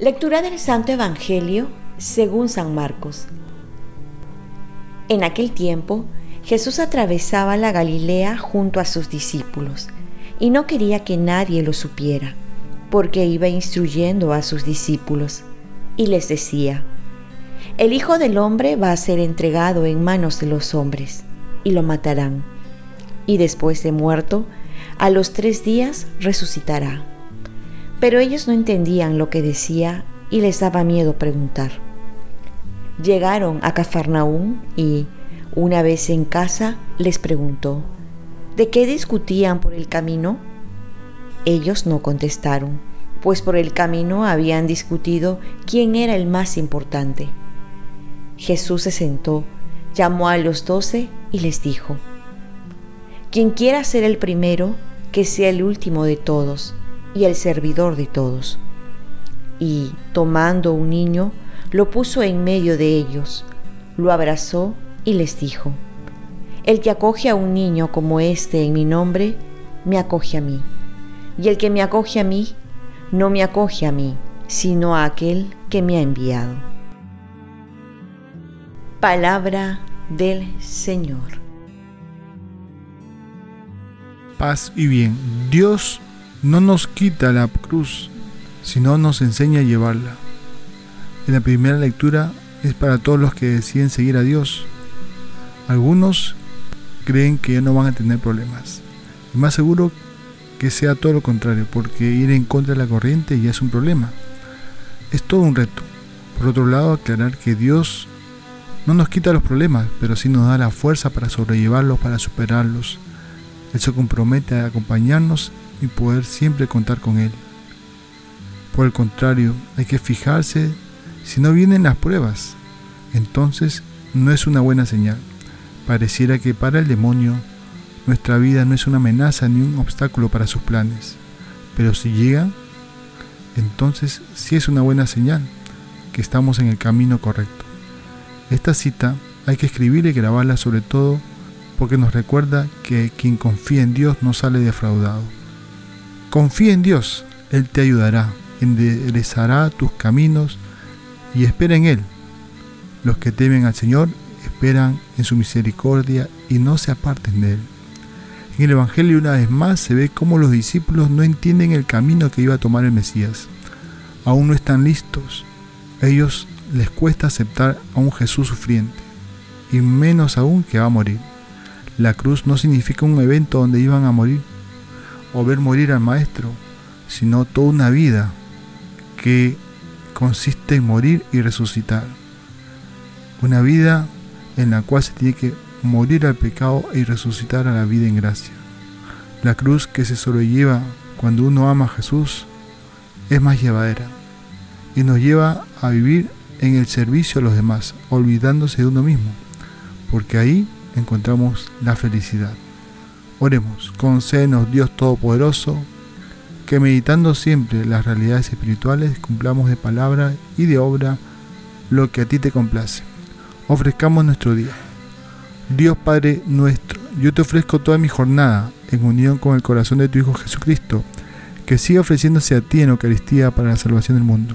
Lectura del Santo Evangelio según San Marcos. En aquel tiempo, Jesús atravesaba la Galilea junto a sus discípulos y no quería que nadie lo supiera, porque iba instruyendo a sus discípulos y les decía, el Hijo del Hombre va a ser entregado en manos de los hombres y lo matarán, y después de muerto, a los tres días resucitará. Pero ellos no entendían lo que decía y les daba miedo preguntar. Llegaron a Cafarnaún y, una vez en casa, les preguntó, ¿de qué discutían por el camino? Ellos no contestaron, pues por el camino habían discutido quién era el más importante. Jesús se sentó, llamó a los doce y les dijo, Quien quiera ser el primero, que sea el último de todos y el servidor de todos. Y, tomando un niño, lo puso en medio de ellos, lo abrazó y les dijo, El que acoge a un niño como este en mi nombre, me acoge a mí. Y el que me acoge a mí, no me acoge a mí, sino a aquel que me ha enviado. Palabra del Señor. Paz y bien. Dios no nos quita la cruz, sino nos enseña a llevarla. En la primera lectura es para todos los que deciden seguir a Dios. Algunos creen que ya no van a tener problemas. Y más seguro que sea todo lo contrario, porque ir en contra de la corriente ya es un problema. Es todo un reto. Por otro lado, aclarar que Dios no nos quita los problemas, pero sí nos da la fuerza para sobrellevarlos, para superarlos. Él se compromete a acompañarnos y poder siempre contar con Él. Por el contrario, hay que fijarse si no vienen las pruebas. Entonces no es una buena señal. Pareciera que para el demonio nuestra vida no es una amenaza ni un obstáculo para sus planes. Pero si llegan, entonces sí es una buena señal que estamos en el camino correcto. Esta cita hay que escribirla y grabarla sobre todo porque nos recuerda que quien confía en Dios no sale defraudado. Confía en Dios, Él te ayudará, enderezará tus caminos y espera en Él. Los que temen al Señor esperan en su misericordia y no se aparten de Él. En el Evangelio una vez más se ve cómo los discípulos no entienden el camino que iba a tomar el Mesías. Aún no están listos. Ellos les cuesta aceptar a un Jesús sufriente, y menos aún que va a morir. La cruz no significa un evento donde iban a morir, o ver morir al Maestro, sino toda una vida que consiste en morir y resucitar. Una vida en la cual se tiene que morir al pecado y resucitar a la vida en gracia. La cruz que se sobrelleva cuando uno ama a Jesús es más llevadera y nos lleva a vivir en el servicio a los demás, olvidándose de uno mismo, porque ahí encontramos la felicidad. Oremos, concédenos Dios Todopoderoso, que meditando siempre las realidades espirituales cumplamos de palabra y de obra lo que a ti te complace. Ofrezcamos nuestro día. Dios Padre nuestro, yo te ofrezco toda mi jornada en unión con el corazón de tu Hijo Jesucristo, que siga ofreciéndose a ti en Eucaristía para la salvación del mundo.